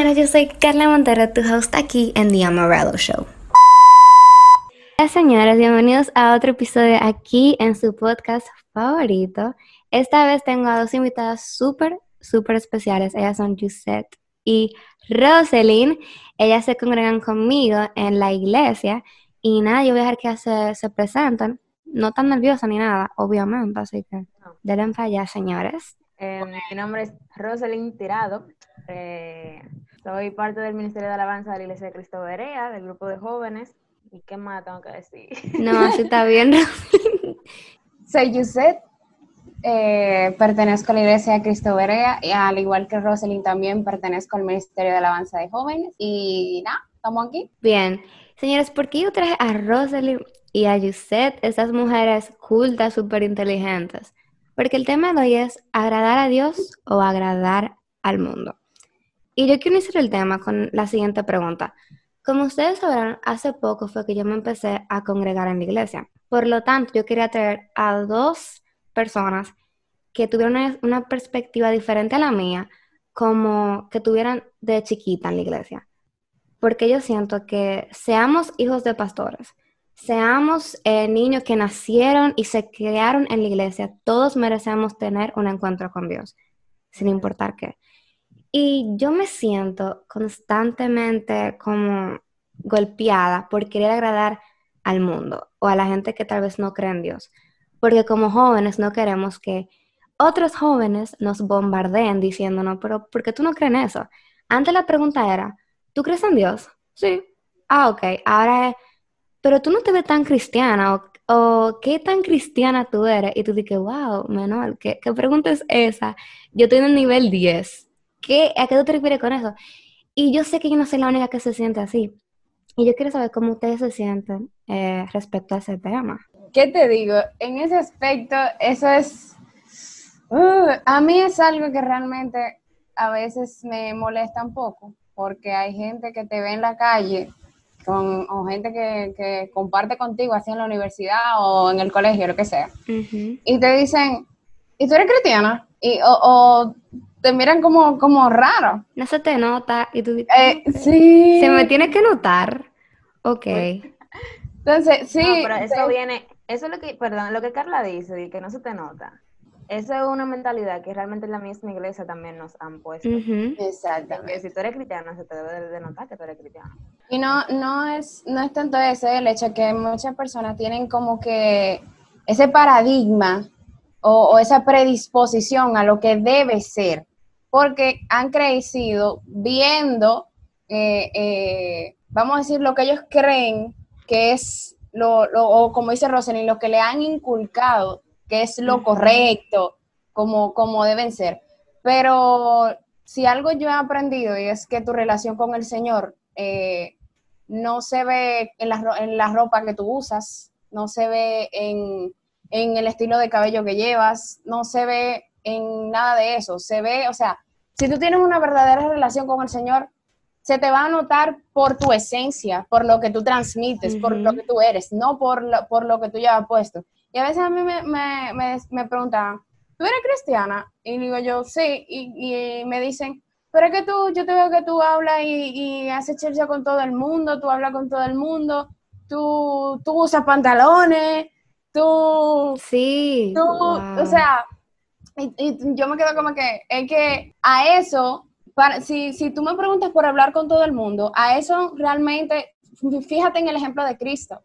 señoras, yo soy Carla Montero, tu host aquí en The Amarillo Show. Hola señoras, bienvenidos a otro episodio aquí en su podcast favorito. Esta vez tengo a dos invitadas súper, súper especiales. Ellas son Jusette y Roselyn. Ellas se congregan conmigo en la iglesia y nada, yo voy a dejar que se, se presenten. No tan nerviosa ni nada, obviamente, así que denle para allá, señores. Eh, mi nombre es Roselyn Tirado. Eh, soy parte del Ministerio de Alabanza de la Iglesia de Cristo Berea, del grupo de jóvenes. ¿Y qué más tengo que decir? No, así está bien. Soy Yuset, eh, pertenezco a la Iglesia de Cristo Berea y al igual que Roselyn también pertenezco al Ministerio de Alabanza de Jóvenes y nada, estamos aquí. Bien, señores, ¿por qué yo traje a Roselyn y a Yuset, esas mujeres cultas, súper inteligentes? Porque el tema de hoy es agradar a Dios o agradar al mundo. Y yo quiero iniciar el tema con la siguiente pregunta. Como ustedes sabrán, hace poco fue que yo me empecé a congregar en la iglesia. Por lo tanto, yo quería traer a dos personas que tuvieran una, perspectiva diferente a la mía, como que tuvieran de chiquita en la iglesia. Porque yo siento que seamos hijos de pastores, seamos eh, niños que nacieron y se criaron en la iglesia, todos merecemos tener un encuentro con Dios, sin importar qué. Y yo me siento constantemente como golpeada por querer agradar al mundo o a la gente que tal vez no cree en Dios. Porque como jóvenes no queremos que otros jóvenes nos bombardeen diciéndonos, pero ¿por qué tú no crees en eso? Antes la pregunta era, ¿tú crees en Dios? Sí. Ah, ok. Ahora es, pero tú no te ves tan cristiana o, qué tan cristiana tú eres. Y tú dices, wow, menor, ¿qué, ¿qué pregunta es esa? Yo en el nivel 10 ¿Qué, ¿A qué tú te refieres con eso? Y yo sé que yo no soy la única que se siente así. Y yo quiero saber cómo ustedes se sienten eh, respecto a ese tema. ¿Qué te digo? En ese aspecto, eso es... Uh, a mí es algo que realmente a veces me molesta un poco, porque hay gente que te ve en la calle con, o gente que, que comparte contigo así en la universidad o en el colegio, lo que sea, y te dicen, ¿y tú eres cristiana? Y, o, o te miran como, como raro. No se te nota y tú dices, Eh, sí. se me tiene que notar. Ok. Entonces, sí. No, pero eso sí. viene, eso es lo que, perdón, lo que Carla dice, de que no se te nota. Eso es una mentalidad que realmente en la misma iglesia también nos han puesto. De Exactamente. que si tú eres cristiano, se te debe de notar que tú eres cristiano. Y no, no es, no es tanto ese el hecho que muchas personas tienen como que ese paradigma o, o esa predisposición a lo que debe ser, porque han crecido viendo, eh, eh, vamos a decir, lo que ellos creen que es lo, lo- o como dice Rosalind, lo que le han inculcado, que es lo correcto, como, como deben ser. Pero si algo yo he aprendido y es que tu relación con el Señor eh, no se ve en la, en la ropa que tú usas, no se ve en, en el estilo de cabello que llevas, no se ve en nada de eso. Se ve, o sea, si tú tienes una verdadera relación con el Señor, se te va a notar por tu esencia, por lo que tú transmites, por Ujú. lo que tú eres, no por lo, por lo que tú llevas puesto. Y a veces a mí me, me, me, me preguntan, ¿tú eres cristiana? Y digo yo, sí, y, y me dicen, pero es que tú, yo te veo que tú hablas y, y haces churcha con todo el mundo, tú hablas con todo el mundo, tú, tú usas pantalones, tú, Sí. tú, wow. o sea, y, yo me quedo como que, es que a eso, para, si, si tú me preguntas por hablar con todo el mundo, a eso realmente, fíjate en el ejemplo de Cristo.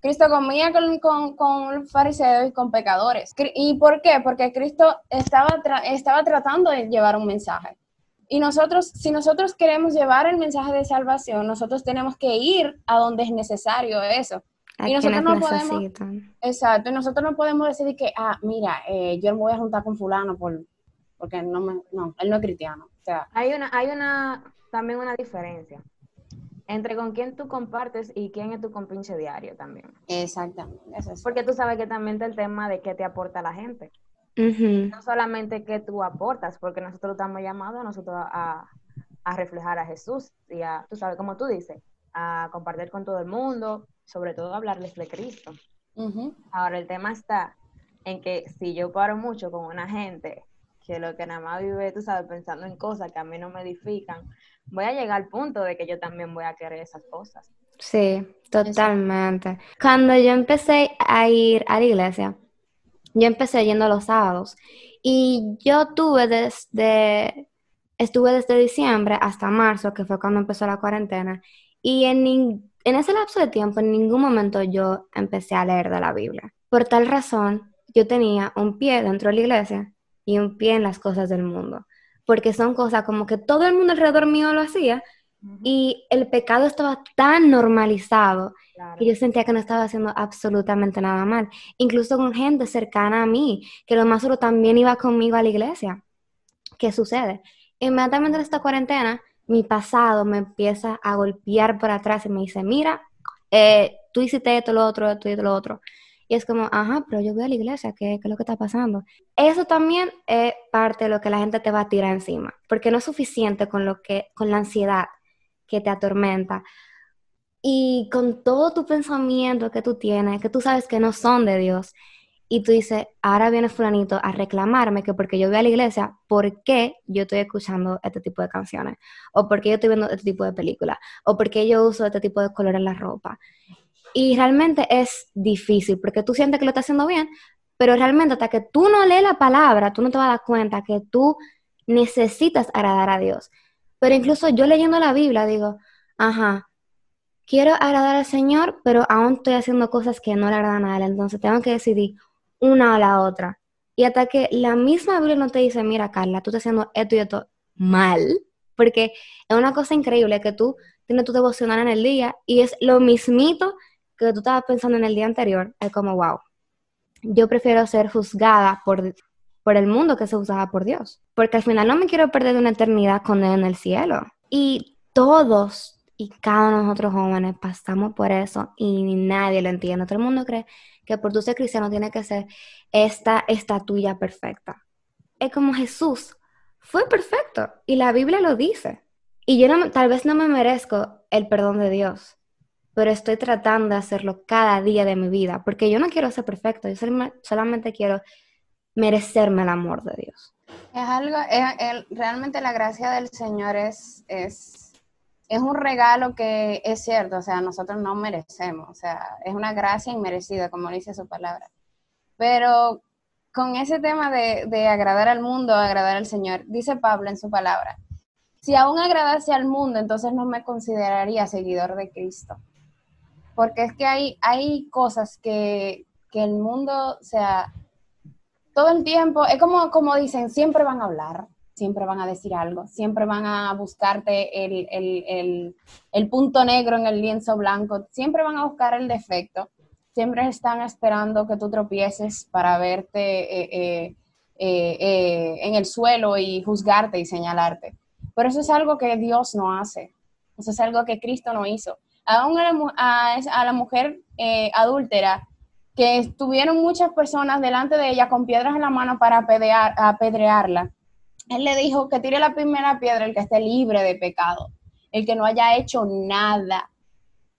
Cristo comía con, con, fariseos y con pecadores. ¿Y por qué? Porque Cristo estaba, estaba tratando de llevar un mensaje. Y nosotros, si nosotros queremos llevar el mensaje de salvación, nosotros tenemos que ir a donde es necesario eso. Y nosotros no podemos- necesitan. Exacto, y nosotros no podemos decir que, ah, mira, eh, yo me voy a juntar con fulano por, porque no, me, no, él no es cristiano. O sea, Hay una, hay una, también una diferencia entre con quién tú compartes y quién es tu compinche diario también. exactamente. Eso es. Porque tú sabes que también está el tema de qué te aporta la gente. No solamente qué tú aportas, porque nosotros estamos llamados a nosotros a, a reflejar a Jesús y a, tú sabes, como tú dices, a compartir con todo el mundo, sobre todo hablarles de Cristo. Ahora el tema está en que si yo paro mucho con una gente que lo que nada más vive, tú sabes, pensando en cosas que a mí no me edifican, voy a llegar al punto de que yo también voy a querer esas cosas. Sí, totalmente. Cuando yo empecé a ir a la iglesia, yo empecé yendo los sábados y yo tuve desde, estuve desde diciembre hasta marzo, que fue cuando empezó la cuarentena, y en, en ese lapso de tiempo en ningún momento yo empecé a leer de la Biblia. Por tal razón, yo tenía un pie dentro de la iglesia y un pie en las cosas del mundo, porque son cosas como que todo el mundo alrededor mío lo hacía y el pecado estaba tan normalizado que yo sentía que no estaba haciendo absolutamente nada mal, incluso con gente cercana a mí, que lo más solo también iba conmigo a la iglesia. ¿Qué sucede? Inmediatamente en esta cuarentena, mi pasado me empieza a golpear por atrás y me dice, mira, eh, tú hiciste esto, lo otro, esto y lo otro. Y es como, ajá, pero yo voy a la iglesia, ¿qué, ¿qué, es lo que está pasando? Eso también es parte de lo que la gente te va a tirar encima, porque no es suficiente con, lo que, con la ansiedad que te atormenta y con todo tu pensamiento que tú tienes, que tú sabes que no son de Dios, y tú dices, ahora viene fulanito a reclamarme que porque yo voy a la iglesia, ¿por qué yo estoy escuchando este tipo de canciones? ¿O por qué yo estoy viendo este tipo de películas? ¿O por qué yo uso este tipo de color en la ropa? Y realmente es difícil porque tú sientes que lo estás haciendo bien, pero realmente hasta que tú no lees la palabra, tú no te vas a dar cuenta que tú necesitas agradar a Dios. Pero incluso yo leyendo la Biblia digo, ajá, quiero agradar al Señor, pero aún estoy haciendo cosas que no le agradan a Él, entonces tengo que decidir una o la otra. Y hasta que la misma Biblia no te dice, mira Carla, tú estás haciendo esto y esto mal, porque es una cosa increíble que tú tienes tu devocional en el día y es lo mismito que tú estabas pensando en el día anterior, es como, wow, yo prefiero ser juzgada por, por el mundo que se juzgada por Dios, porque al final no me quiero perder una eternidad con Él en el cielo. Y todos y cada uno de nosotros jóvenes pasamos por eso y nadie lo entiende. Todo el mundo cree que por tu ser cristiano tiene que ser esta, esta tuya perfecta. Es como Jesús fue perfecto y la Biblia lo dice. Y yo no, tal vez no me merezco el perdón de Dios, pero estoy tratando de hacerlo cada día de mi vida, porque yo no quiero ser perfecto, yo solamente quiero merecerme el amor de Dios. Es algo, realmente la gracia del Señor es, es, es un regalo que es cierto, o sea, nosotros no merecemos, o sea, es una gracia inmerecida, como dice su palabra. Pero con ese tema de, de agradar al mundo, agradar al Señor, dice Pablo en su palabra, si aún agradase al mundo, entonces no me consideraría seguidor de Cristo porque es que hay, hay cosas que, el mundo, o sea, todo el tiempo, es como, como dicen, siempre van a hablar, siempre van a decir algo, siempre van a buscarte el, punto negro en el lienzo blanco, siempre van a buscar el defecto, siempre están esperando que tú tropieces para verte eh, eh, eh, en el suelo y juzgarte y señalarte. Pero eso es algo que Dios no hace, eso es algo que Cristo no hizo aún a la, mujer eh, adúltera, que estuvieron muchas personas delante de ella con piedras en la mano para apedrearla. Él le dijo que tire la primera piedra el que esté libre de pecado, el que no haya hecho nada.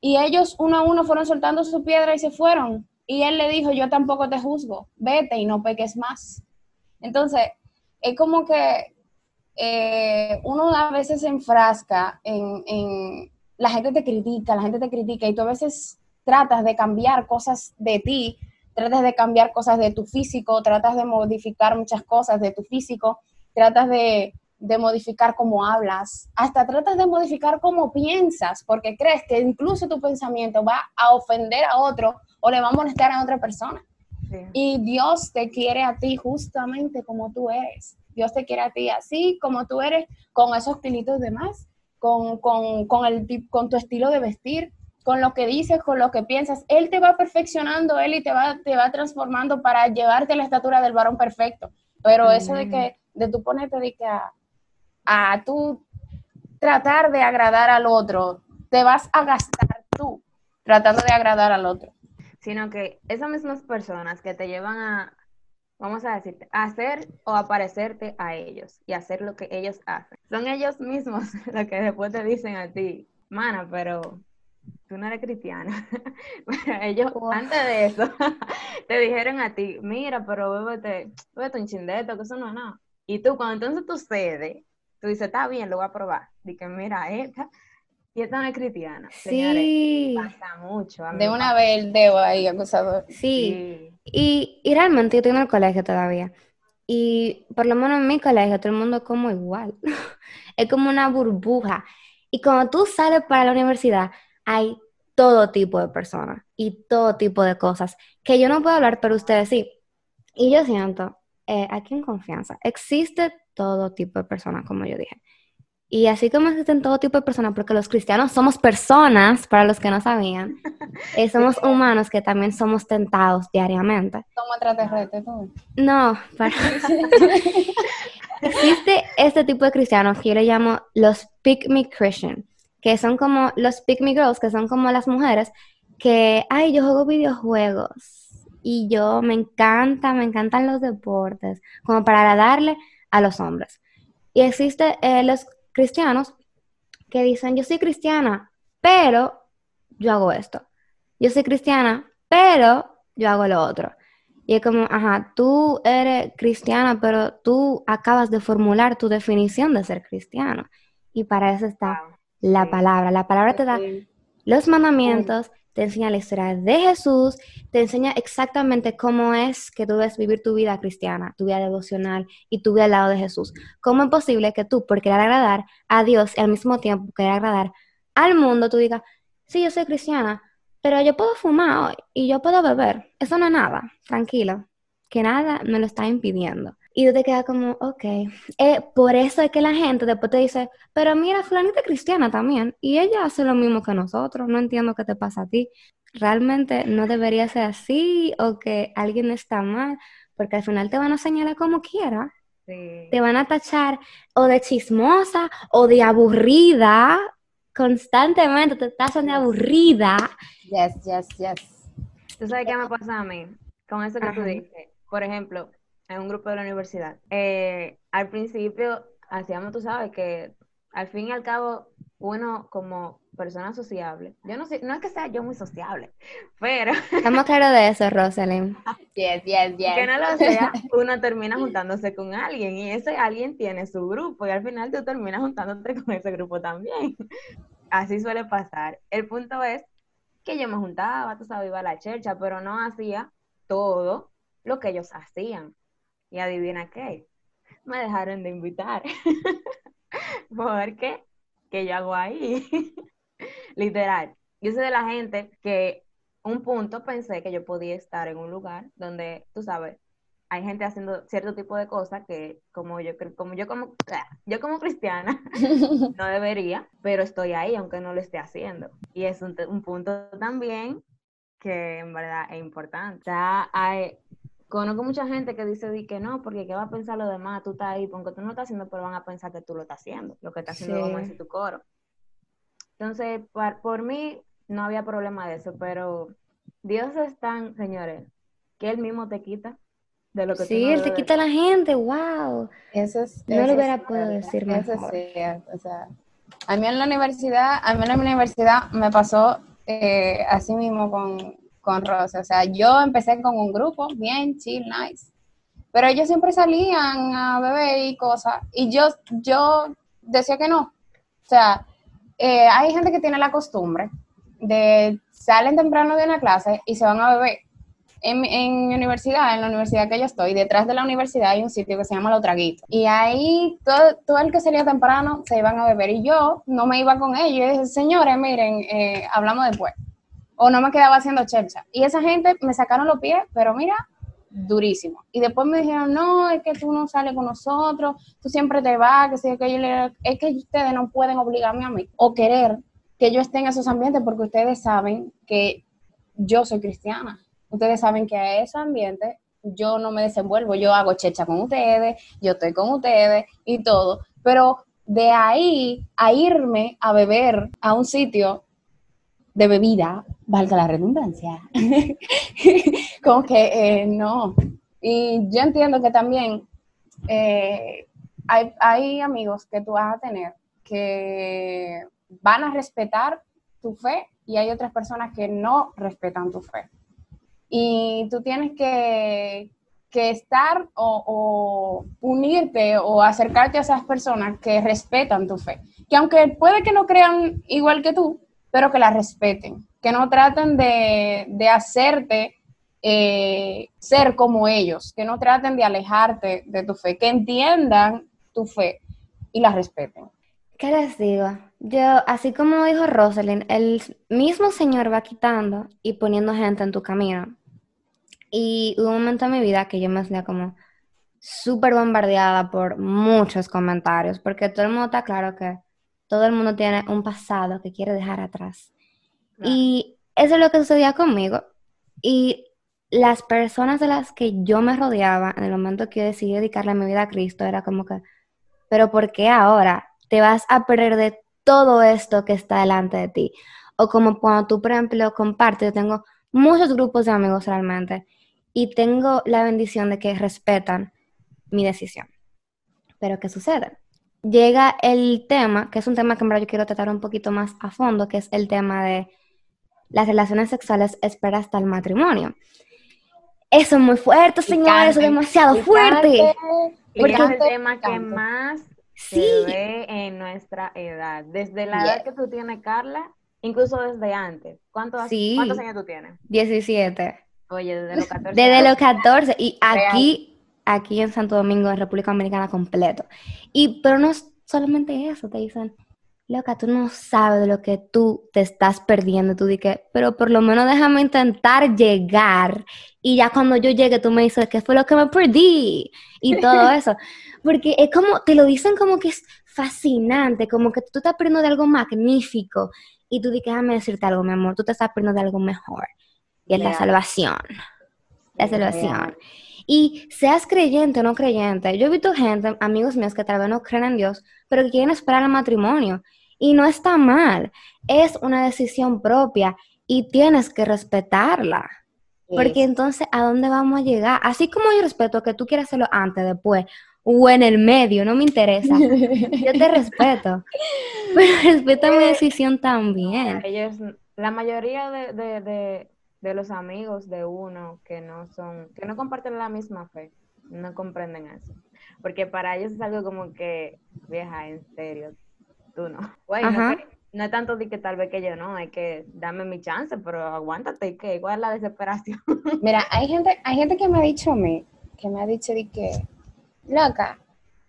Y ellos uno a uno fueron soltando su piedra y se fueron. Y él le dijo, yo tampoco te juzgo, vete y no peques más. Entonces, es como que eh, uno a veces se enfrasca en, la gente te critica, la gente te critica y tú a veces tratas de cambiar cosas de ti, tratas de cambiar cosas de tu físico, tratas de modificar muchas cosas de tu físico, tratas de, modificar cómo hablas, hasta tratas de modificar cómo piensas, porque crees que incluso tu pensamiento va a ofender a otro o le va a molestar a otra persona. Y Dios te quiere a ti justamente como tú eres. Dios te quiere a ti así como tú eres, con esos kilitos de más, con, con, con, el, con tu estilo de vestir, con lo que dices, con lo que piensas. Él te va perfeccionando, él y te va, te va transformando para llevarte a la estatura del varón perfecto. Pero eso de que, de tú ponerte de que a, a tú tratar de agradar al otro, te vas a gastar tú tratando de agradar al otro. Sino que esas mismas personas que te llevan a, vamos a decirte, hacer o aparecerte a ellos y hacer lo que ellos hacen. Son ellos mismos los que después te dicen a ti, mana, pero tú no eres cristiana. ellos antes de eso te dijeron a ti, mira, pero bébete, bébete un chindeto, que eso no es nada. Y tú, cuando entonces tú cedes, tú dices, está bien, lo voy a probar. Dice, mira, esta, y esta no es cristiana. Sí. pasa mucho. De una vez el dedo ahí acusador. Sí. sí. Y, y realmente yo estoy en el colegio todavía. Y por lo menos en mi colegio todo el mundo es como igual. es como una burbuja. Y cuando tú sales para la universidad, hay todo tipo de personas y todo tipo de cosas que yo no puedo hablar, pero ustedes sí. Y yo siento, eh, aquí en confianza, existe todo tipo de personas, como yo dije. Y así como existen todo tipo de personas, porque los cristianos somos personas, para los que no sabían, eh, somos humanos que también somos tentados diariamente. Somos extraterrestres, tú. No, para... existe este tipo de cristianos que yo le llamo los pick me Christian, que son como los pick me girls, que son como las mujeres que, ay, yo juego videojuegos y yo me encanta, me encantan los deportes, como para agradarle a los hombres. Y existe eh, los cristianos que dicen, yo soy cristiana, pero yo hago esto. Yo soy cristiana, pero yo hago lo otro. Y es como, ajá, tú eres cristiana, pero tú acabas de formular tu definición de ser cristiano. Y para eso está la palabra. La palabra te da los mandamientos, te enseña la historia de Jesús, te enseña exactamente cómo es que tú debes vivir tu vida cristiana, tu vida devocional y tu vida al lado de Jesús. ¿Cómo es posible que tú, por querer agradar a Dios y al mismo tiempo querer agradar al mundo, tú digas, sí, yo soy cristiana, pero yo puedo fumar hoy y yo puedo beber? Eso no es nada, tranquilo, que nada me lo está impidiendo. Y tú te quedas como, ok. Eh, por eso es que la gente después te dice, pero mira, fulanita cristiana también. Y ella hace lo mismo que nosotros. No entiendo qué te pasa a ti. Realmente no debería ser así o que alguien está mal, porque al final te van a señalar como quiera. Te van a tachar o de chismosa o de aburrida. Constantemente te tachan de aburrida. Yes, yes, yes. ¿Tú sabes qué me pasa a mí? Con eso que tú dices. Por ejemplo, en un grupo de la universidad. Eh, al principio hacíamos, tú sabes, que al fin y al cabo uno como persona sociable, yo no sé, no es que sea yo muy sociable, pero... Estamos claros de eso, Rosalind. Yes, yes, yes. Que no lo sea, uno termina juntándose con alguien y ese alguien tiene su grupo y al final tú terminas juntándote con ese grupo también. Así suele pasar. El punto es que yo me juntaba, tú sabes, iba a la chercha, pero no hacía todo lo que ellos hacían. Y adivina qué, me dejaron de invitar. ¿Por qué? ¿Qué yo hago ahí? Literal. Yo soy de la gente que un punto pensé que yo podía estar en un lugar donde, tú sabes, hay gente haciendo cierto tipo de cosas que como yo como yo como yo como cristiana no debería, pero estoy ahí aunque no lo esté haciendo. Y es un, un punto también que en verdad es importante. Sea, hay, Conozco mucha gente que dice que no, porque ¿qué va a pensar lo demás? Tú estás ahí, porque tú no lo estás haciendo, pero van a pensar que tú lo estás haciendo, lo que está haciendo, dice tu coro. Entonces, por, mí no había problema de eso, pero Dios es tan, señores, que Él mismo te quita de lo que Sí, Él te quita a la gente, wow. Eso es, no lo hubiera podido decir eso o sea, a mí en la universidad, a mí en la universidad me pasó eh, así mismo con, con Rosa. O sea, yo empecé con un grupo bien chill, nice. Pero ellos siempre salían a beber y cosas. Y yo, yo decía que no. O sea, eh, hay gente que tiene la costumbre de salen temprano de una clase y se van a beber. En, en mi universidad, en la universidad que yo estoy, detrás de la universidad hay un sitio que se llama Los Traguitos. Y ahí todo, todo el que salía temprano se iban a beber. Y yo no me iba con ellos. Y dije, señores, miren, eh, hablamos después o no me quedaba haciendo chelcha. Y esa gente me sacaron los pies, pero mira, durísimo. Y después me dijeron, no, es que tú no sales con nosotros, tú siempre te vas, que sé que yo es que ustedes no pueden obligarme a mí o querer que yo esté en esos ambientes porque ustedes saben que yo soy cristiana. Ustedes saben que a ese ambiente yo no me desenvuelvo, yo hago checha con ustedes, yo estoy con ustedes y todo, pero de ahí a irme a beber a un sitio de bebida, valga la redundancia, como que eh, no. Y yo entiendo que también eh, hay, hay amigos que tú vas a tener que van a respetar tu fe y hay otras personas que no respetan tu fe. Y tú tienes que, que estar o, o unirte o acercarte a esas personas que respetan tu fe. Que aunque puede que no crean igual que tú, pero que la respeten, que no traten de, de hacerte eh, ser como ellos, que no traten de alejarte de tu fe, que entiendan tu fe y la respeten. ¿Qué les digo? Yo, así como dijo Rosalind, el mismo Señor va quitando y poniendo gente en tu camino. Y hubo un momento en mi vida que yo me sentía como súper bombardeada por muchos comentarios, porque todo el mundo está claro que todo el mundo tiene un pasado que quiere dejar atrás. Y eso es lo que sucedía conmigo. Y las personas de las que yo me rodeaba en el momento que yo decidí dedicarle mi vida a Cristo era como que, pero ¿por qué ahora te vas a perder de todo esto que está delante de ti? O como cuando tú, por ejemplo, compartes, yo tengo muchos grupos de amigos realmente y tengo la bendición de que respetan mi decisión. Pero ¿qué sucede? Llega el tema, que es un tema que en verdad yo quiero tratar un poquito más a fondo, que es el tema de las relaciones sexuales espera hasta el matrimonio. Eso es muy fuerte, señores, eso es demasiado fuerte. Porque es el Picante, tema que más Sí. se ve en nuestra edad. Desde la edad que tú tienes, Carla, incluso desde antes. ¿Cuántos, Sí. ¿cuántos años tú tienes? 17. 17. Oye, desde los 14 Desde los 14 y aquí, aquí en Santo Domingo, en República Dominicana completo. Y pero no es solamente eso, te dicen, loca, tú no sabes de lo que tú te estás perdiendo. Tú dices, pero por lo menos déjame intentar llegar. Y ya cuando yo llegue, tú me dices, ¿qué fue lo que me perdí? Y todo eso. Porque es como, te lo dicen como que es fascinante, como que tú estás perdiendo de algo magnífico. Y tú dices, déjame decirte algo, mi amor, tú te estás perdiendo de algo mejor. Y es la salvación. La salvación. Y seas creyente o no creyente, yo he visto gente, amigos míos que tal vez no creen en Dios, pero que quieren esperar el matrimonio. Y no está mal, es una decisión propia y tienes que respetarla. Porque entonces, ¿a dónde vamos a llegar? Así como yo respeto que tú quieras hacerlo antes, después o en el medio, no me interesa. Yo te respeto, pero respeta mi decisión también. Ellos, la mayoría de, de, de, de los amigos de uno que no son, que no comparten la misma fe, no comprenden eso. Porque para ellos es algo como que, vieja, en serio, tú no. Güey, no, es tanto de que tal vez que yo no, es que dame mi chance, pero aguántate y que igual la desesperación. Mira, hay gente, hay gente que me ha dicho a mí, que me ha dicho de que, loca,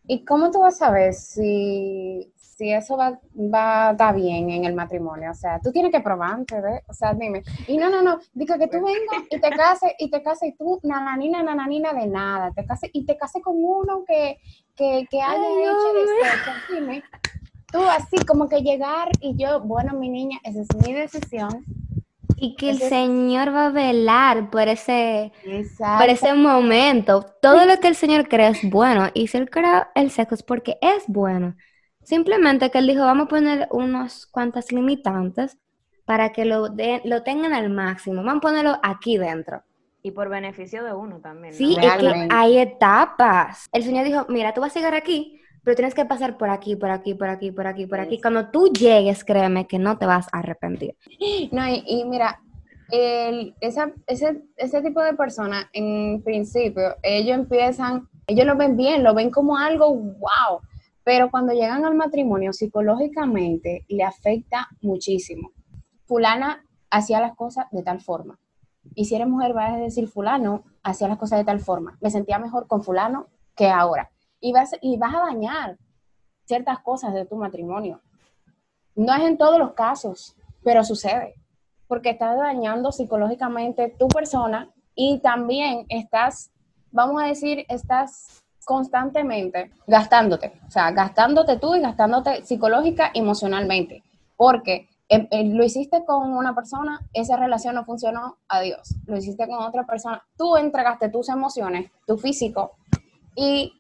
¿y cómo tú vas a saber si, si eso va, va a estar bien en el matrimonio? O sea, tú tienes que probar antes, ¿ves? O sea, dime. Y no, no, no, digo que tú vengas y te cases, y te cases, y tú, nananina, nananina de nada, te cases, y te cases con uno que, que, que haya Ay, hecho de sexo, dime. Tú así como que llegar y yo, bueno, mi niña, esa es mi decisión. Y que el Señor va a velar por ese, Exacto. por ese momento. Todo lo que el Señor cree es bueno. Y si Él crea el sexo es porque es bueno. Simplemente que Él dijo, vamos a poner unos cuantas limitantes para que lo, de- lo tengan al máximo. Vamos a ponerlo aquí dentro. Y por beneficio de uno también. ¿no? Sí, es que hay etapas. El Señor dijo, mira, tú vas a llegar aquí, pero tienes que pasar por aquí, por aquí, por aquí, por aquí, por aquí. Sí. Cuando tú llegues, créeme que no te vas a arrepentir. No, y, y mira, el- esa, ese, ese tipo de personas, en principio, ellos empiezan, ellos lo ven bien, lo ven como algo wow, pero cuando llegan al matrimonio, psicológicamente le afecta muchísimo. Fulana hacía las cosas de tal forma. Y si eres mujer, vas a decir, fulano hacía las cosas de tal forma. Me sentía mejor con fulano que ahora. Y vas, y vas a dañar ciertas cosas de tu matrimonio. No es en todos los casos, pero sucede porque estás dañando psicológicamente tu persona y también estás, vamos a decir, estás constantemente gastándote, o sea, gastándote tú y gastándote psicológica emocionalmente, porque eh, eh, lo hiciste con una persona, esa relación no funcionó, adiós, lo hiciste con otra persona, tú entregaste tus emociones, tu físico y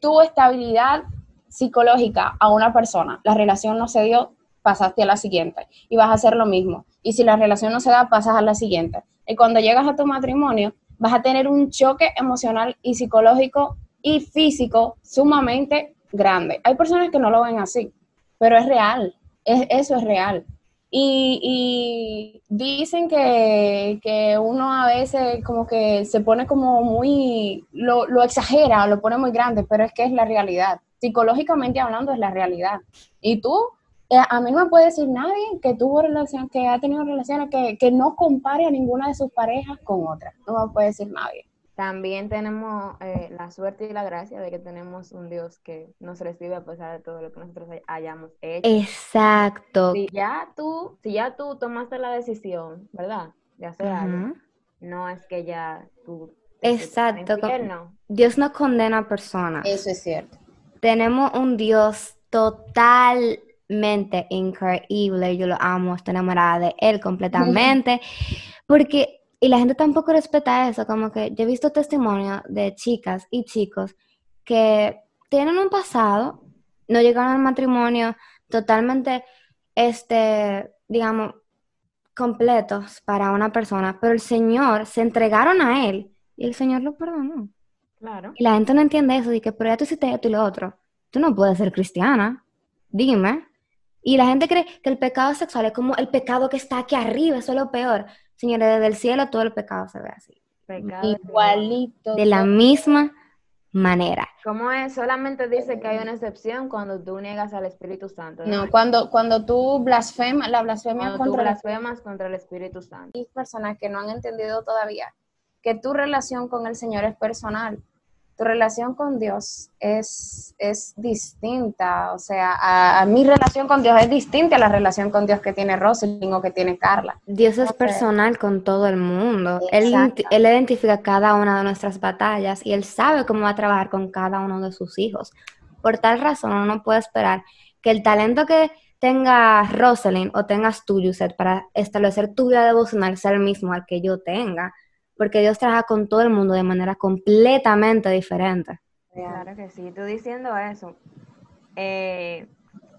tu estabilidad psicológica a una persona, la relación no se dio, pasaste a la siguiente y vas a hacer lo mismo. Y si la relación no se da, pasas a la siguiente. Y cuando llegas a tu matrimonio, vas a tener un choque emocional y psicológico y físico sumamente grande. Hay personas que no lo ven así, pero es real. Es, eso es real. Y, y dicen que, que uno a veces como que se pone como muy, lo, lo exagera, lo pone muy grande, pero es que es la realidad. Psicológicamente hablando es la realidad. Y tú, eh, a mí no me puede decir nadie que tuvo relación, que ha tenido relaciones que, que no compare a ninguna de sus parejas con otra. No me puede decir nadie. También tenemos eh, la suerte y la gracia de que tenemos un Dios que nos recibe a pesar de todo lo que nosotros hay- hayamos hecho. Exacto. Si ya tú, si ya tú tomaste la decisión, ¿verdad? De hacer algo, Ujú. no es que ya tú Exacto. Dios no condena a personas. Eso es cierto. Tenemos un Dios totalmente increíble. Yo lo amo, estoy enamorada de él completamente. Porque, y la gente tampoco respeta eso, como que yo he visto testimonios de chicas y chicos que tienen un pasado, no llegaron al matrimonio totalmente, este, digamos, completos para una persona, pero el Señor se entregaron a Él y el Señor lo perdonó. Claro. Y la gente no entiende eso, de que, pero ya tú hiciste esto y lo otro. Tú no puedes ser cristiana. Dime. Y la gente cree que el pecado sexual es como el pecado que está aquí arriba, eso es lo peor. Señores, desde el cielo todo el pecado se ve así. Pecado Igualito. De la misma manera. ¿Cómo es? Solamente dice que hay una excepción cuando tú niegas al Espíritu Santo. No, cuando, cuando tú blasfemas, la blasfemia Cuando tú contra la blasfemas contra el Espíritu Santo. hay personas que no han entendido todavía que tu relación con el Señor es personal. Tu relación con Dios es, es distinta. O sea, a, a mi relación con Dios es distinta a la relación con Dios que tiene Rosalind o que tiene Carla. Dios es personal con todo el mundo. Él, él identifica cada una de nuestras batallas y él sabe cómo va a trabajar con cada uno de sus hijos. Por tal razón, uno no puede esperar que el talento que tenga Rosalind o tengas tú, Yuset, para establecer tu vida devocional sea el mismo al que yo tenga. Porque Dios trabaja con todo el mundo de manera completamente diferente. Claro que sí. Tú diciendo eso, eh,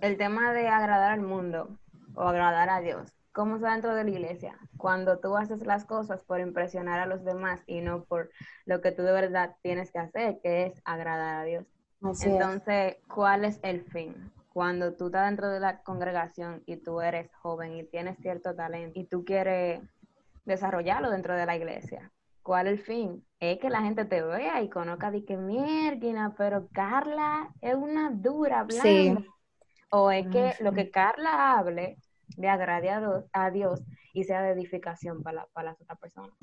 el tema de agradar al mundo o agradar a Dios, ¿cómo está dentro de la iglesia? Cuando tú haces las cosas por impresionar a los demás y no por lo que tú de verdad tienes que hacer, que es agradar a Dios. Así es. Entonces, ¿cuál es el fin? Cuando tú estás dentro de la congregación y tú eres joven y tienes cierto talento y tú quieres desarrollarlo dentro de la iglesia, ¿cuál es el fin? Es que la gente te vea y conozca de que mierda, pero Carla es una dura hablando. Sí. O es que lo que Carla hable le agrade a Dios, a Dios y sea de edificación para, para las otras personas.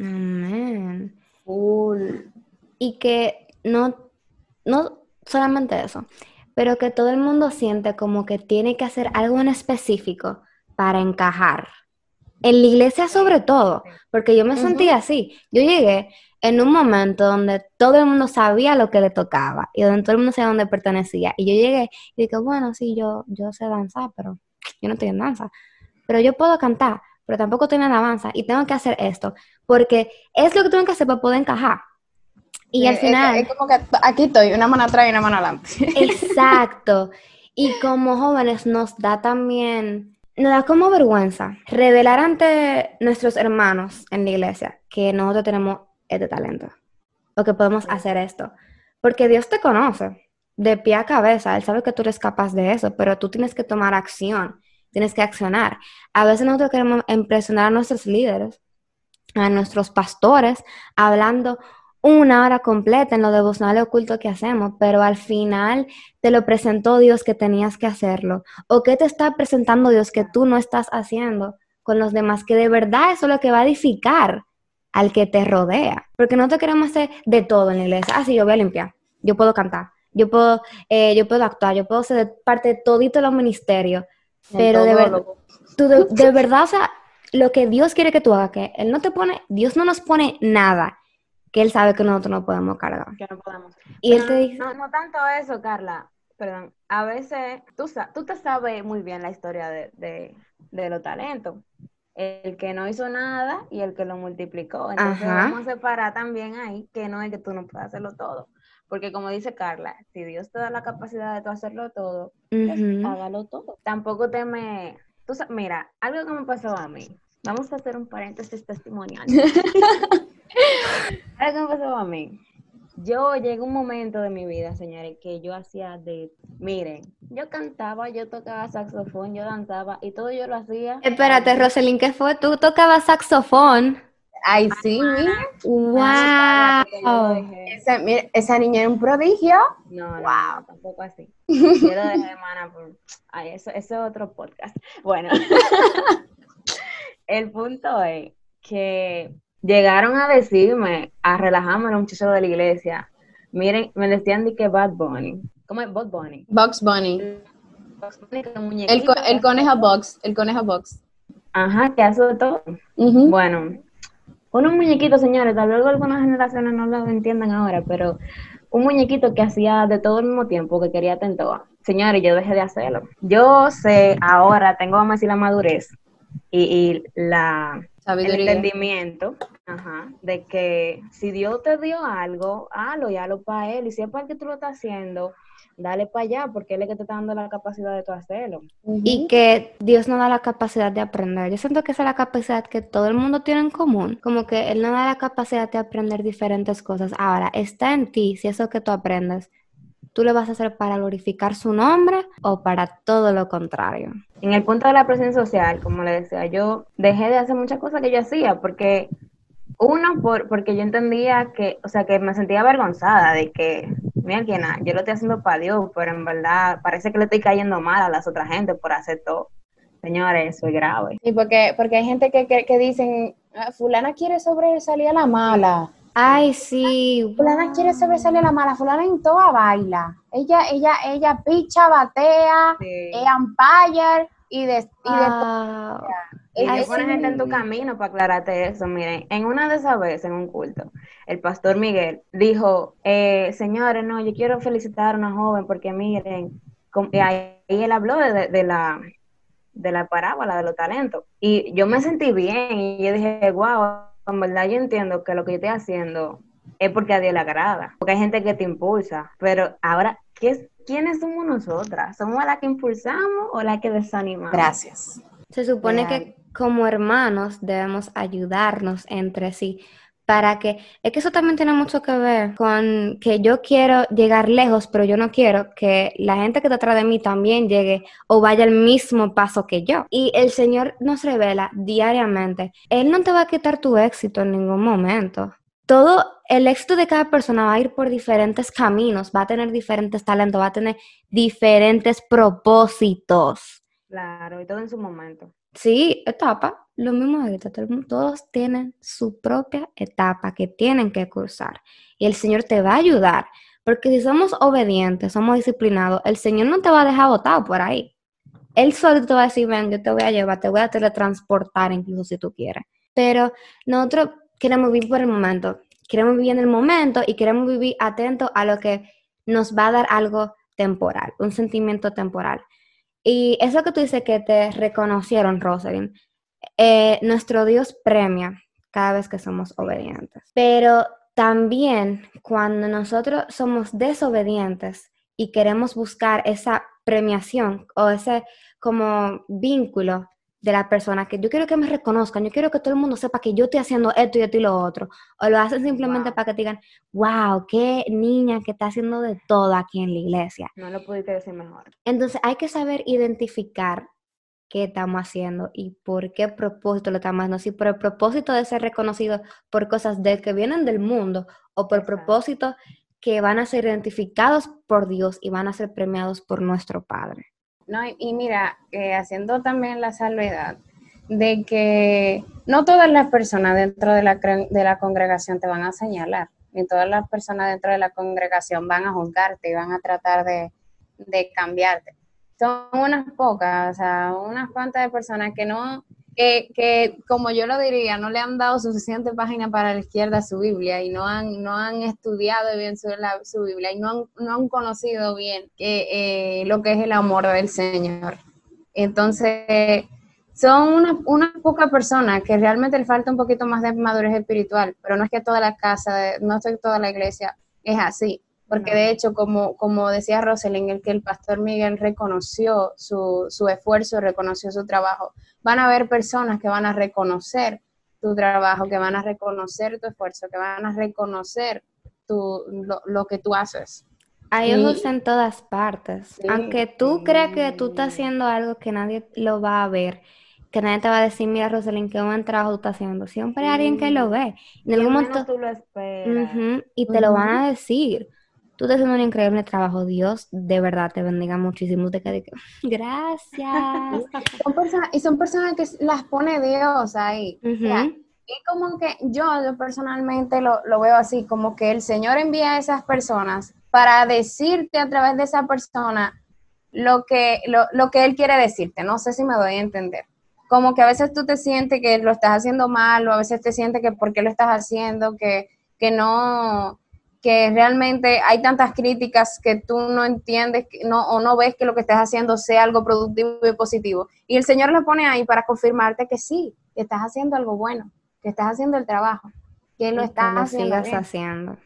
Amén. Full. y que no, no solamente eso, pero que todo el mundo siente como que tiene que hacer algo en específico para encajar. En la iglesia sobre todo, porque yo me sentía así. Yo llegué en un momento donde todo el mundo sabía lo que le tocaba y donde todo el mundo sabía dónde pertenecía. Y yo llegué y dije, bueno, sí, yo, yo sé danzar, pero yo no estoy en danza. Pero yo puedo cantar, pero tampoco estoy en alabanza y tengo que hacer esto, porque es lo que tengo que hacer para poder encajar. Y Sí, al es final, Es, como que aquí estoy, una mano atrás y una mano adelante. exacto. Y como jóvenes nos da también, nos da como vergüenza revelar ante nuestros hermanos en la iglesia que nosotros tenemos este talento o que podemos hacer esto. Porque Dios te conoce de pie a cabeza, Él sabe que tú eres capaz de eso, pero tú tienes que tomar acción, tienes que accionar. A veces nosotros queremos impresionar a nuestros líderes, a nuestros pastores, hablando una hora completa en lo devocional oculto que hacemos, pero al final te lo presentó Dios que tenías que hacerlo. ¿O qué te está presentando Dios que tú no estás haciendo con los demás? Que de verdad eso es lo que va a edificar al que te rodea. Porque no te queremos hacer de todo en la iglesia. Ah, sí, yo voy a limpiar, yo puedo cantar, yo puedo, eh, yo puedo actuar, yo puedo ser parte de todito los ministerios. Pero de verdad, tú de, de verdad, o sea, lo que Dios quiere que tú hagas, que Él no te pone, Dios no nos pone nada que Él sabe que nosotros no podemos cargar. Que no podemos. Y Él Pero te dice, No, no tanto eso, Carla. Perdón. A veces tú, tú te sabes muy bien la historia de, de, de los talentos. El que no hizo nada y el que lo multiplicó. Entonces Ajá. vamos a separar también ahí que no es que tú no puedas hacerlo todo. Porque como dice Carla, si Dios te da la capacidad de tú hacerlo todo, pues Ujú. hágalo todo. Tampoco te me... Tú, mira, algo que me pasó a mí. Vamos a hacer un paréntesis testimonial. me pasó a mí. Yo llegué a un momento de mi vida, señores, que yo hacía de, miren, yo cantaba, yo tocaba saxofón, yo danzaba y todo yo lo hacía. Espérate, Roselyn, ¿qué fue? ¿Tú tocabas saxofón? Ay, sí, mira. ¡Wow! Esa, mira, esa niña era un prodigio. No, no, no, tampoco así. Yo lo dejé, hermana, por... Ay, eso, eso es otro podcast. Bueno, el punto es que llegaron a decirme, a relajarme los muchachos de la iglesia. Miren, me decían de que Bad Bunny. ¿Cómo es Bad Bunny? Bugs Bunny. Bugs Bunny, un El, muñequito co- el conejo Bugs. El conejo Bugs. Ajá, que hace de todo. Ujú. Bueno, unos muñequitos, señores, tal vez algunas generaciones no lo entiendan ahora, pero un muñequito que hacía de todo al mismo tiempo, que quería tentoa. Señores, yo dejé de hacerlo. Yo sé ahora, tengo, vamos a decir, la madurez y, y la, el entendimiento ajá, de que si Dios te dio algo, hazlo y hazlo para Él. Y si es para que tú lo estás haciendo, dale para allá, porque Él es que te está dando la capacidad de tú hacerlo. Y que Dios nos da la capacidad de aprender. Yo siento que esa es la capacidad que todo el mundo tiene en común. Como que Él nos da la capacidad de aprender diferentes cosas. Ahora, está en ti si eso que tú aprendes, tú lo vas a hacer para glorificar su nombre o para todo lo contrario. En el punto de la presión social, como le decía, yo dejé de hacer muchas cosas que yo hacía porque uno, por, porque yo entendía que, o sea, que me sentía avergonzada de que, mira, que nada, yo lo estoy haciendo para Dios, pero en verdad parece que le estoy cayendo mal a las otras gente por hacer todo. Señores, eso es grave. Y porque, porque hay gente que, que, que dicen, "Ah, fulana quiere sobresalir a la mala. Ay, sí. Fulana quiere sobresalir a la mala. Fulana en toda baila. Ella, ella, ella picha, batea, Sí. es umpire y de, y de Wow. Y Ay, pone sí. gente en tu camino para aclararte eso. Miren, en una de esas veces, en un culto, el pastor Miguel dijo, eh, señores, no, yo quiero felicitar a una joven porque miren, y ahí él habló de, de- de la de la parábola de los talentos. Y yo me sentí bien y yo dije, wow, en verdad yo entiendo que lo que yo estoy haciendo es porque a Dios le agrada, porque hay gente que te impulsa, pero ahora, ¿qué es, ¿quiénes somos nosotras? ¿Somos las que impulsamos o las que desanimamos? Gracias. Se supone Real. que como hermanos debemos ayudarnos entre sí para que, es que eso también tiene mucho que ver con que yo quiero llegar lejos, pero yo no quiero que la gente que está atrás de mí también llegue o vaya al mismo paso que yo. Y el Señor nos revela diariamente, Él no te va a quitar tu éxito en ningún momento. Todo el éxito de cada persona va a ir por diferentes caminos, va a tener diferentes talentos, va a tener diferentes propósitos. Claro, y todo en su momento. Sí, etapa, lo mismo ahorita, todos tienen su propia etapa que tienen que cursar y el Señor te va a ayudar, porque si somos obedientes, somos disciplinados, el Señor no te va a dejar botado por ahí. Él solo te va a decir, ven, yo te voy a llevar, te voy a teletransportar incluso si tú quieres. Pero nosotros queremos vivir por el momento, queremos vivir en el momento y queremos vivir atentos a lo que nos va a dar algo temporal, un sentimiento temporal. Y eso que tú dices que te reconocieron, Rosalind, eh, nuestro Dios premia cada vez que somos obedientes. Pero también cuando nosotros somos desobedientes y queremos buscar esa premiación o ese como vínculo de la persona, que yo quiero que me reconozcan, yo quiero que todo el mundo sepa que yo estoy haciendo esto y esto y lo otro, o lo hacen simplemente Wow. para que te digan, wow, qué niña que está haciendo de todo aquí en la iglesia. No lo pudiste decir mejor. Entonces hay que saber identificar qué estamos haciendo y por qué propósito lo estamos haciendo. Si por el propósito de ser reconocidos por cosas de que vienen del mundo o por Exacto. propósito que van a ser identificados por Dios y van a ser premiados por nuestro Padre. No, y, mira, eh, haciendo también la salvedad de que no todas las personas dentro de la, de la congregación te van a señalar, ni todas las personas dentro de la congregación van a juzgarte y van a tratar de, de cambiarte. Son unas pocas, o sea, unas cuantas de personas que no, que, como yo lo diría, no le han dado suficiente página para la izquierda su Biblia y no han, no han estudiado bien su, su Biblia y no han, no han conocido bien que, eh, lo que es el amor del Señor. Entonces, son unas unas pocas personas que realmente le falta un poquito más de madurez espiritual, pero no es que toda la casa, no es que toda la iglesia es así, porque de hecho, como, como decía Rosalind, el que el pastor Miguel reconoció su, su esfuerzo, reconoció su trabajo, van a haber personas que van a reconocer tu trabajo, que van a reconocer tu esfuerzo, que van a reconocer tu, lo, que tú haces. Hay ojos en todas partes. Aunque tú creas que tú estás haciendo algo que nadie lo va a ver, que nadie te va a decir, mira, Rosalind, qué buen trabajo tú estás haciendo. Siempre hay alguien que lo ve. En algún momento. Tú lo esperas. y te lo van a decir. Tú estás haciendo un increíble trabajo. Dios de verdad te bendiga muchísimo. Te que, gracias. son personas, y son personas que las pone Dios ahí. y como que yo, personalmente lo, lo, veo así, como que el Señor envía a esas personas para decirte a través de esa persona lo que, lo, lo que Él quiere decirte. No sé si me doy a entender como que a veces tú te sientes que lo estás haciendo mal o a veces te sientes que por qué lo estás haciendo, que, que no, que realmente hay tantas críticas que tú no entiendes no, o no ves que lo que estás haciendo sea algo productivo y positivo. Y el Señor lo pone ahí para confirmarte que sí, que estás haciendo algo bueno, que estás haciendo el trabajo, que lo estás haciendo. haciendo.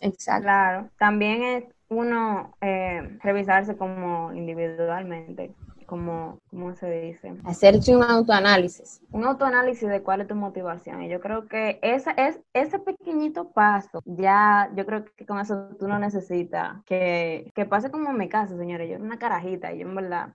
Exacto. Claro, también es uno eh, revisarse como individualmente como, ¿cómo se dice? Hacerse un autoanálisis. Un autoanálisis de cuál es tu motivación. Y yo creo que esa, es, ese pequeñito paso, ya yo creo que con eso tú no necesitas que, que pase como en mi caso, señores. Yo era una carajita y yo en verdad,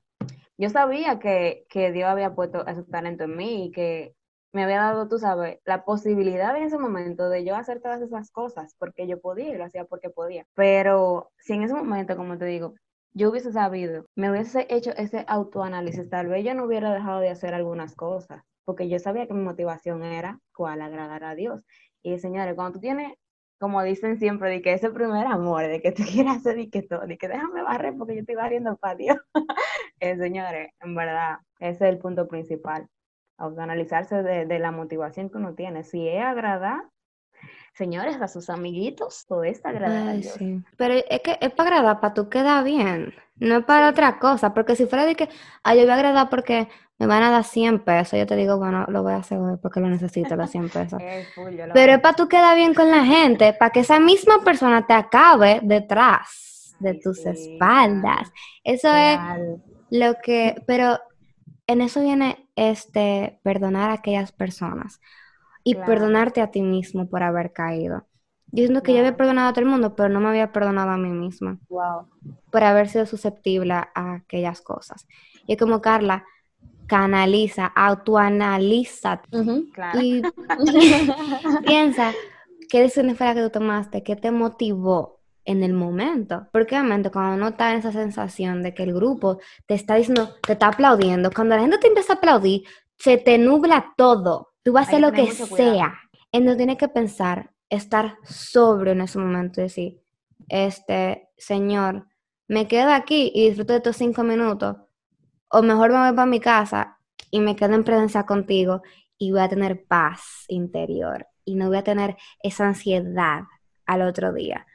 yo sabía que, que Dios había puesto ese talento en mí y que me había dado, tú sabes, la posibilidad en ese momento de yo hacer todas esas cosas porque yo podía y lo hacía porque podía. Pero si en ese momento, como te digo, yo hubiese sabido, me hubiese hecho ese autoanálisis, tal vez yo no hubiera dejado de hacer algunas cosas, porque yo sabía que mi motivación era cuál agradar a Dios. Y señores, cuando tú tienes, como dicen siempre, de que ese primer amor, de que tú quieres hacer que todo, de que déjame barrer porque yo estoy barriendo para Dios. eh, señores, en verdad, ese es el punto principal. Autoanalizarse de, de la motivación que uno tiene. Si es agradar, señores, a sus amiguitos, todo está agradable. Pero es que es para agradar, para tú quedar bien, no es para otra cosa, porque si fuera de que, ay, yo voy a agradar porque me van a dar 100 pesos, yo te digo, bueno, lo voy a hacer hoy porque lo necesito, los 100 pesos. Pero es para tú quedar bien con la gente, para que esa misma persona te acabe detrás de tus espaldas. Eso es lo que, pero en eso viene este perdonar a aquellas personas y perdonarte a ti mismo por haber caído. Yo siento que yo había perdonado a todo el mundo, pero no me había perdonado a mí misma. Wow. Por haber sido susceptible a aquellas cosas. Y es como Carla, canaliza, autoanaliza. Y piensa qué decisión fue la que tú tomaste, qué te motivó en el momento. Porque obviamente cuando uno está en esa sensación de que el grupo te está diciendo, te está aplaudiendo, cuando la gente te empieza a aplaudir, se te nubla todo. Tú vas a hacer lo que sea. Entonces tienes que pensar, estar sobrio en ese momento y decir, este, señor, me quedo aquí y disfruto de estos cinco minutos. O mejor me voy para mi casa y me quedo en presencia contigo y voy a tener paz interior y no voy a tener esa ansiedad al otro día.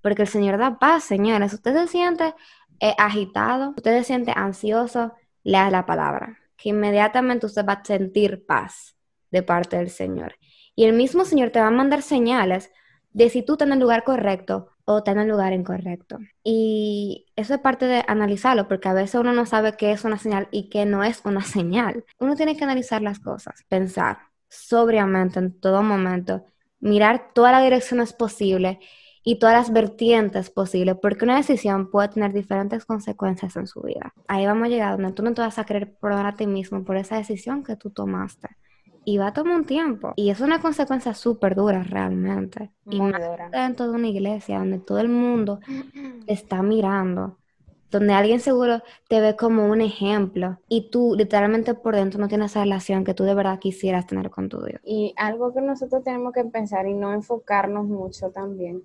Porque el Señor da paz, señores. Usted se siente eh, agitado, usted se siente ansioso, lea la palabra, que inmediatamente usted va a sentir paz de parte del Señor. Y el mismo Señor te va a mandar señales de si tú estás en el lugar correcto o estás en el lugar incorrecto. Y eso es parte de analizarlo, porque a veces uno no sabe qué es una señal y qué no es una señal. Uno tiene que analizar las cosas, pensar sobriamente en todo momento, mirar todas las direcciones posibles y todas las vertientes posibles, porque una decisión puede tener diferentes consecuencias en su vida. Ahí vamos a llegar donde tú no te vas a querer perdonar a ti mismo por esa decisión que tú tomaste y va a tomar un tiempo. Y es una consecuencia súper dura realmente. y más dentro de una iglesia donde todo el mundo te está mirando, donde alguien seguro te ve como un ejemplo y tú literalmente por dentro no tienes esa relación que tú de verdad quisieras tener con tu Dios. Y algo que nosotros tenemos que pensar y no enfocarnos mucho también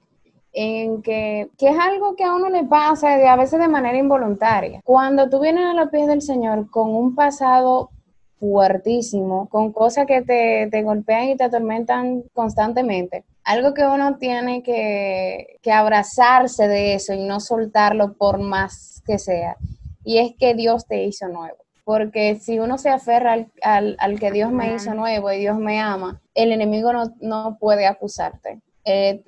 en que, que, es algo que a uno le pasa a veces de manera involuntaria. Cuando tú vienes a los pies del Señor con un pasado fuertísimo, con cosas que te, te, golpean y te atormentan constantemente. Algo que uno tiene que, que abrazarse de eso y no soltarlo por más que sea. Y es que Dios te hizo nuevo. Porque si uno se aferra al, al, al que Dios me hizo nuevo y Dios me ama, el enemigo no, no puede acusarte. Eh,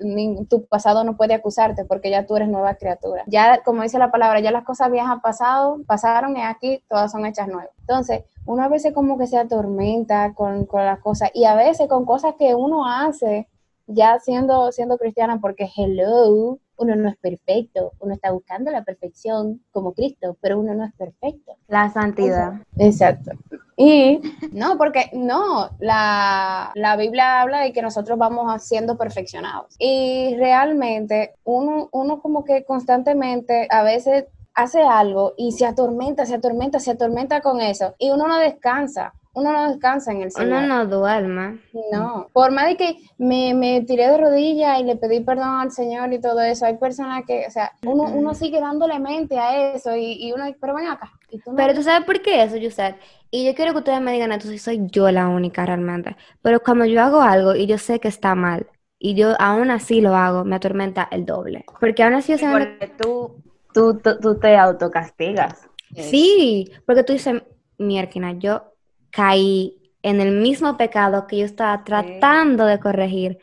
tu pasado no puede acusarte porque ya tú eres nueva criatura. Ya, como dice la palabra, ya las cosas viejas pasado, pasaron y aquí todas son hechas nuevas. Entonces, uno a veces como que se atormenta con, con las cosas y a veces con cosas que uno hace ya siendo, siendo cristiana, porque hello, uno no es perfecto, uno está buscando la perfección como Cristo, pero uno no es perfecto. La santidad. Exacto. Y no, porque no, la, la Biblia habla de que nosotros vamos siendo perfeccionados. Y realmente uno, uno como que constantemente a veces hace algo y se atormenta, se atormenta, se atormenta con eso y uno no descansa uno no descansa en el Señor. Uno no duerme. No, por más de que me, me tiré de rodillas y le pedí perdón al Señor y todo eso, hay personas que, o sea, uno, uno sigue dándole mente a eso y, y uno, pero ven acá. ¿y tú no? Pero tú sabes por qué eso, Yusef. Y yo quiero que ustedes me digan si soy yo la única realmente. Pero cuando yo hago algo y yo sé que está mal, y yo aún así lo hago, me atormenta el doble. Porque aún así yo sé Porque tú, tú, tú, tú te autocastigas. Sí, porque tú dices, mierda, yo caí en el mismo pecado que yo estaba tratando de corregir.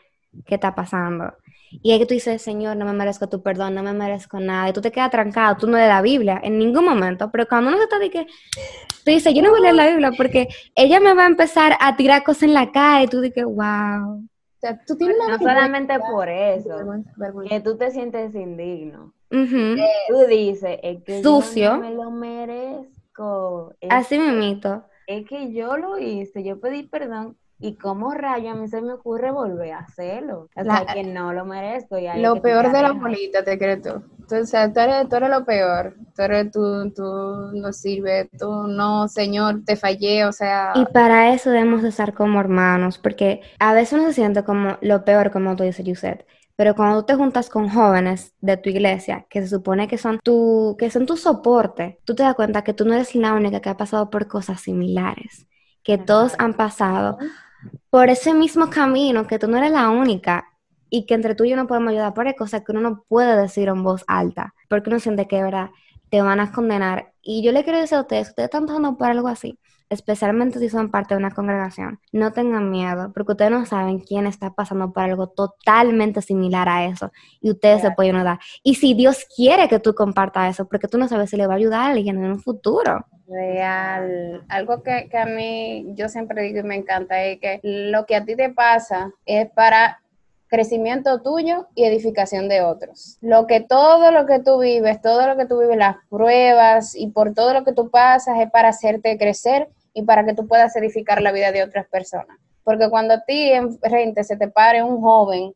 ¿Qué está pasando? Y ahí que tú dices, Señor, no me merezco tu perdón, no me merezco nada. Y tú te quedas trancado, tú no lees la Biblia en ningún momento. Pero cuando uno se está de que, tú dices, yo no voy a leer la Biblia porque ella me va a empezar a tirar cosas en la cara. Y tú dices, wow. O sea, tú tienes una No solamente por eso, vergüenza, vergüenza. que tú te sientes indigno. Ujú. Tú dices, es que Sucio. yo no me lo merezco. Es, Así mismito. es que yo lo hice, yo pedí perdón. Y como rayo a mí se me ocurre volver a hacerlo. O La- sea, que no lo merezco. Y ahí Lo peor de la bolita, te crees tú. Tú, o sea, tú eres, tú eres lo peor. Tú eres tú, tú no sirves, tú no, Señor, te fallé, o sea. Y para eso debemos de estar como hermanos, porque a veces uno se siente como lo peor, como tú dices, Yuset. Pero cuando tú te juntas con jóvenes de tu iglesia, que se supone que son tu, que son tu soporte, tú te das cuenta que tú no eres la única que ha pasado por cosas similares, que todos han pasado por ese mismo camino, que tú no eres la única y que entre tú y yo no podemos ayudar, hay cosas que uno no puede decir en voz alta, porque uno siente que, ¿verdad? Te van a condenar. Y yo le quiero decir a ustedes, ustedes están pasando por algo así, especialmente si son parte de una congregación, no tengan miedo, porque ustedes no saben quién está pasando por algo totalmente similar a eso, y ustedes se pueden ayudar. Y si Dios quiere que tú compartas eso, porque tú no sabes si le va a ayudar a alguien en un futuro. Real. Algo que, que a mí yo siempre digo y me encanta es que lo que a ti te pasa es para crecimiento tuyo y edificación de otros. Lo que todo lo que tú vives, todo lo que tú vives, las pruebas y por todo lo que tú pasas es para hacerte crecer y para que tú puedas edificar la vida de otras personas. Porque cuando a ti enfrente se te pare un joven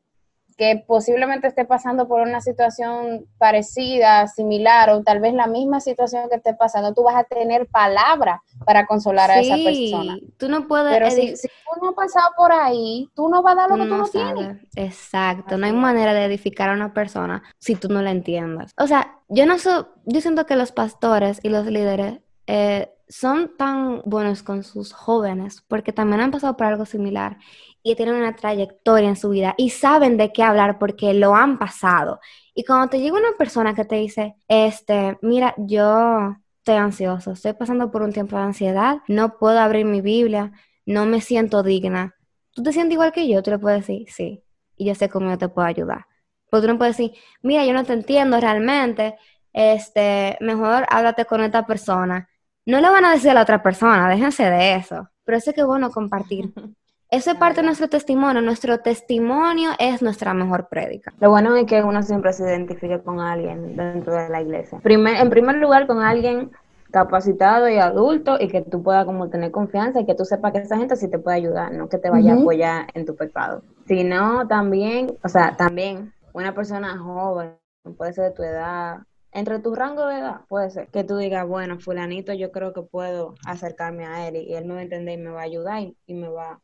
que posiblemente esté pasando por una situación parecida, similar o tal vez la misma situación que esté pasando, tú vas a tener palabra para consolar a esa Sí, persona. tú no puedes Pero si, tú no has pasado por ahí, tú no vas a dar lo que tú no tienes. Exacto, no hay manera de edificar a una persona si tú no la entiendes. O sea, yo no sé, yo siento que los pastores y los líderes eh, son tan buenos con sus jóvenes porque también han pasado por algo similar y tienen una trayectoria en su vida y saben de qué hablar porque lo han pasado. Y cuando te llega una persona que te dice, este, mira, yo estoy ansioso, estoy pasando por un tiempo de ansiedad, no puedo abrir mi Biblia, no me siento digna. ¿Tú te sientes igual que yo? Tú le puedes decir, sí, y yo sé cómo yo te puedo ayudar. Pero tú no puedes decir, mira, yo no te entiendo realmente, este, mejor háblate con esta persona. No le van a decir a la otra persona, déjense de eso. Pero eso es que es bueno compartir. Eso es parte de nuestro testimonio. Nuestro testimonio es nuestra mejor prédica. Lo bueno es que uno siempre se identifique con alguien dentro de la iglesia. Primer- en primer lugar, con alguien capacitado y adulto y que tú puedas como tener confianza y que tú sepas que esa gente sí te puede ayudar, no que te vaya a apoyar en tu pecado. Sino también, o sea, también una persona joven, puede ser de tu edad, entre tu rango de edad, puede ser que tú digas, bueno, fulanito, yo creo que puedo acercarme a él y, él me va a entender y me va a ayudar y, y me va...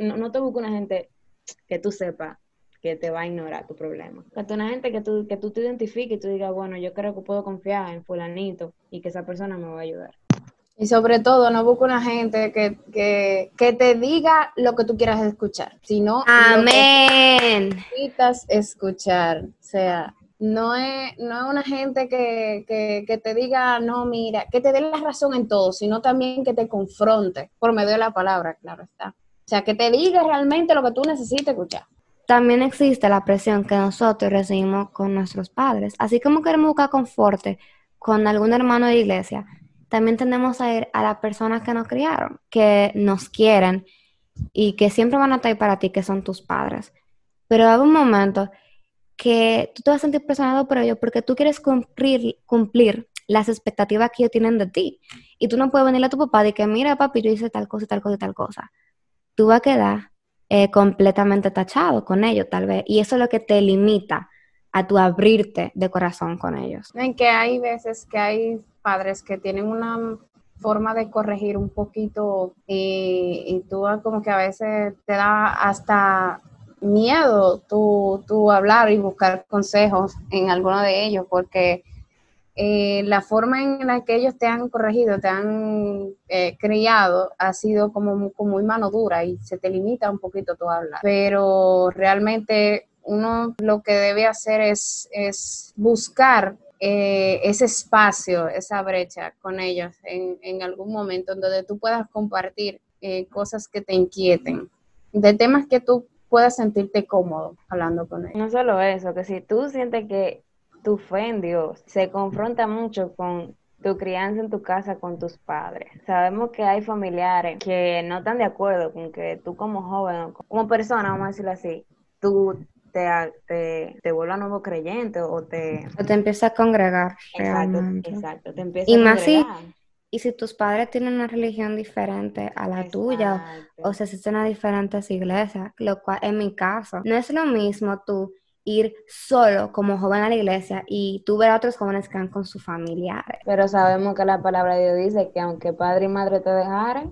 No, no, te busques una gente que tú sepas que te va a ignorar tu problema. Que una gente que tú, que tú te identifiques y tú digas, bueno, yo creo que puedo confiar en fulanito y que esa persona me va a ayudar. Y sobre todo, no busca una gente que, que, que te diga lo que tú quieras escuchar, sino lo que Amén. necesitas escuchar. O sea, no es, no es una gente que, que, te diga, no, mira, que te dé la razón en todo, sino también que te confronte por medio de la palabra, claro está. O sea, que te diga realmente lo que tú necesitas escuchar. También existe la presión que nosotros recibimos con nuestros padres. Así como queremos buscar conforte con algún hermano de iglesia, también tendemos a ir a las personas que nos criaron, que nos quieren y que siempre van a estar para ti, que son tus padres. pero haber un momento que tú te vas a sentir presionado por ellos porque tú quieres cumplir, cumplir las expectativas que ellos tienen de ti. Y tú no puedes venirle a tu papá y que, mira, papi, yo hice tal cosa, tal cosa tal cosa. Tú vas a quedar eh, completamente tachado con ellos, tal vez. Y eso es lo que te limita a tu abrirte de corazón con ellos. En que hay veces que hay padres que tienen una forma de corregir un poquito y, y tú como que a veces te da hasta miedo tú, tú hablar y buscar consejos en alguno de ellos porque eh, la forma en la que ellos te han corregido, te han eh, criado, ha sido como, como, muy mano dura y se te limita un poquito tu hablar. Pero realmente uno lo que debe hacer es, es buscar eh, ese espacio, esa brecha con ellos en, en, algún momento donde tú puedas compartir cosas que te inquieten, de temas que tú puedas sentirte cómodo hablando con ellos. No solo eso, que si tú sientes que tu fe en Dios se confronta mucho con tu crianza en tu casa con tus padres. Sabemos que hay familiares que no están de acuerdo con que tú como joven, como persona, vamos a decirlo así, tú te, te, te vuelvas nuevo creyente o te... O te empiezas a congregar. Exacto, exacto, te empiezas y a más si. Y si tus padres tienen una religión diferente a la tuya, o se asisten a diferentes iglesias, lo cual en mi caso, no es lo mismo tú ir solo como joven a la iglesia y tú ver a otros jóvenes que van con sus familiares. Pero sabemos que la palabra de Dios dice que aunque padre y madre te dejaren,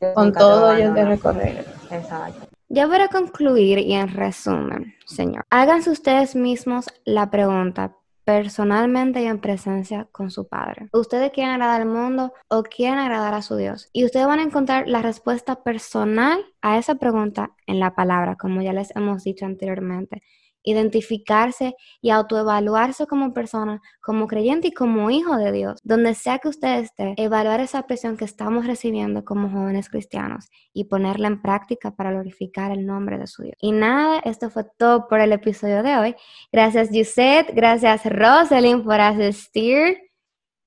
Dios Con te todo ellos de abandonar. recorrer. Exacto. Ya para concluir y en resumen, Señor, háganse ustedes mismos la pregunta personalmente y en presencia con su Padre. ¿Ustedes quieren agradar al mundo o quieren agradar a su Dios? Y ustedes van a encontrar la respuesta personal a esa pregunta en la palabra, como ya les hemos dicho anteriormente. Identificarse y autoevaluarse como persona, como creyente y como hijo de Dios. Donde sea que usted esté, evaluar esa presión que estamos recibiendo como jóvenes cristianos y ponerla en práctica para glorificar el nombre de su Dios. Y nada, esto fue todo por el episodio de hoy. Gracias, Gisette. Gracias, Rosalind, por asistir.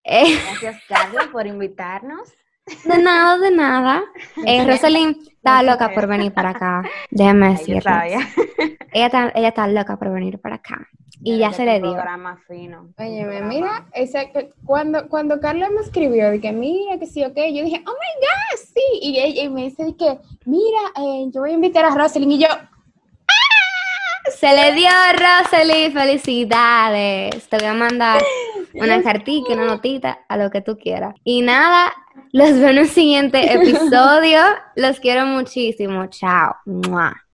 Gracias, Carla, por invitarnos. De nada, de nada. Eh, Rosalind está loca por venir para acá. Decirles. sabía. Ella está, ella está loca por venir para acá. Y ya se le dio. programa fino. programa. mira, que- cuando, cuando Carla me escribió de que mira, que sí, ok, yo dije, oh my God, sí. Y ella y me dice de que, mira, eh, yo voy a invitar a Rosalind y yo, Se le dio, Rosalind. Felicidades. Te voy a mandar una cartita, una notita, a lo que tú quieras. Y nada, los veo en un siguiente episodio. Los quiero muchísimo. Chao.